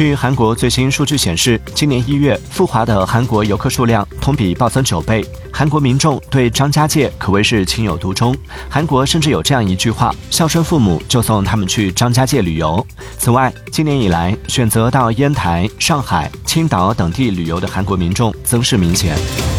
据韩国最新数据显示今年一月赴华的韩国游客数量同比暴增九倍韩国民众对张家界可谓是情有独钟。韩国甚至有这样一句话孝顺父母就送他们去张家界旅游。此外今年以来选择到烟台上海青岛等地旅游的韩国民众增势明显。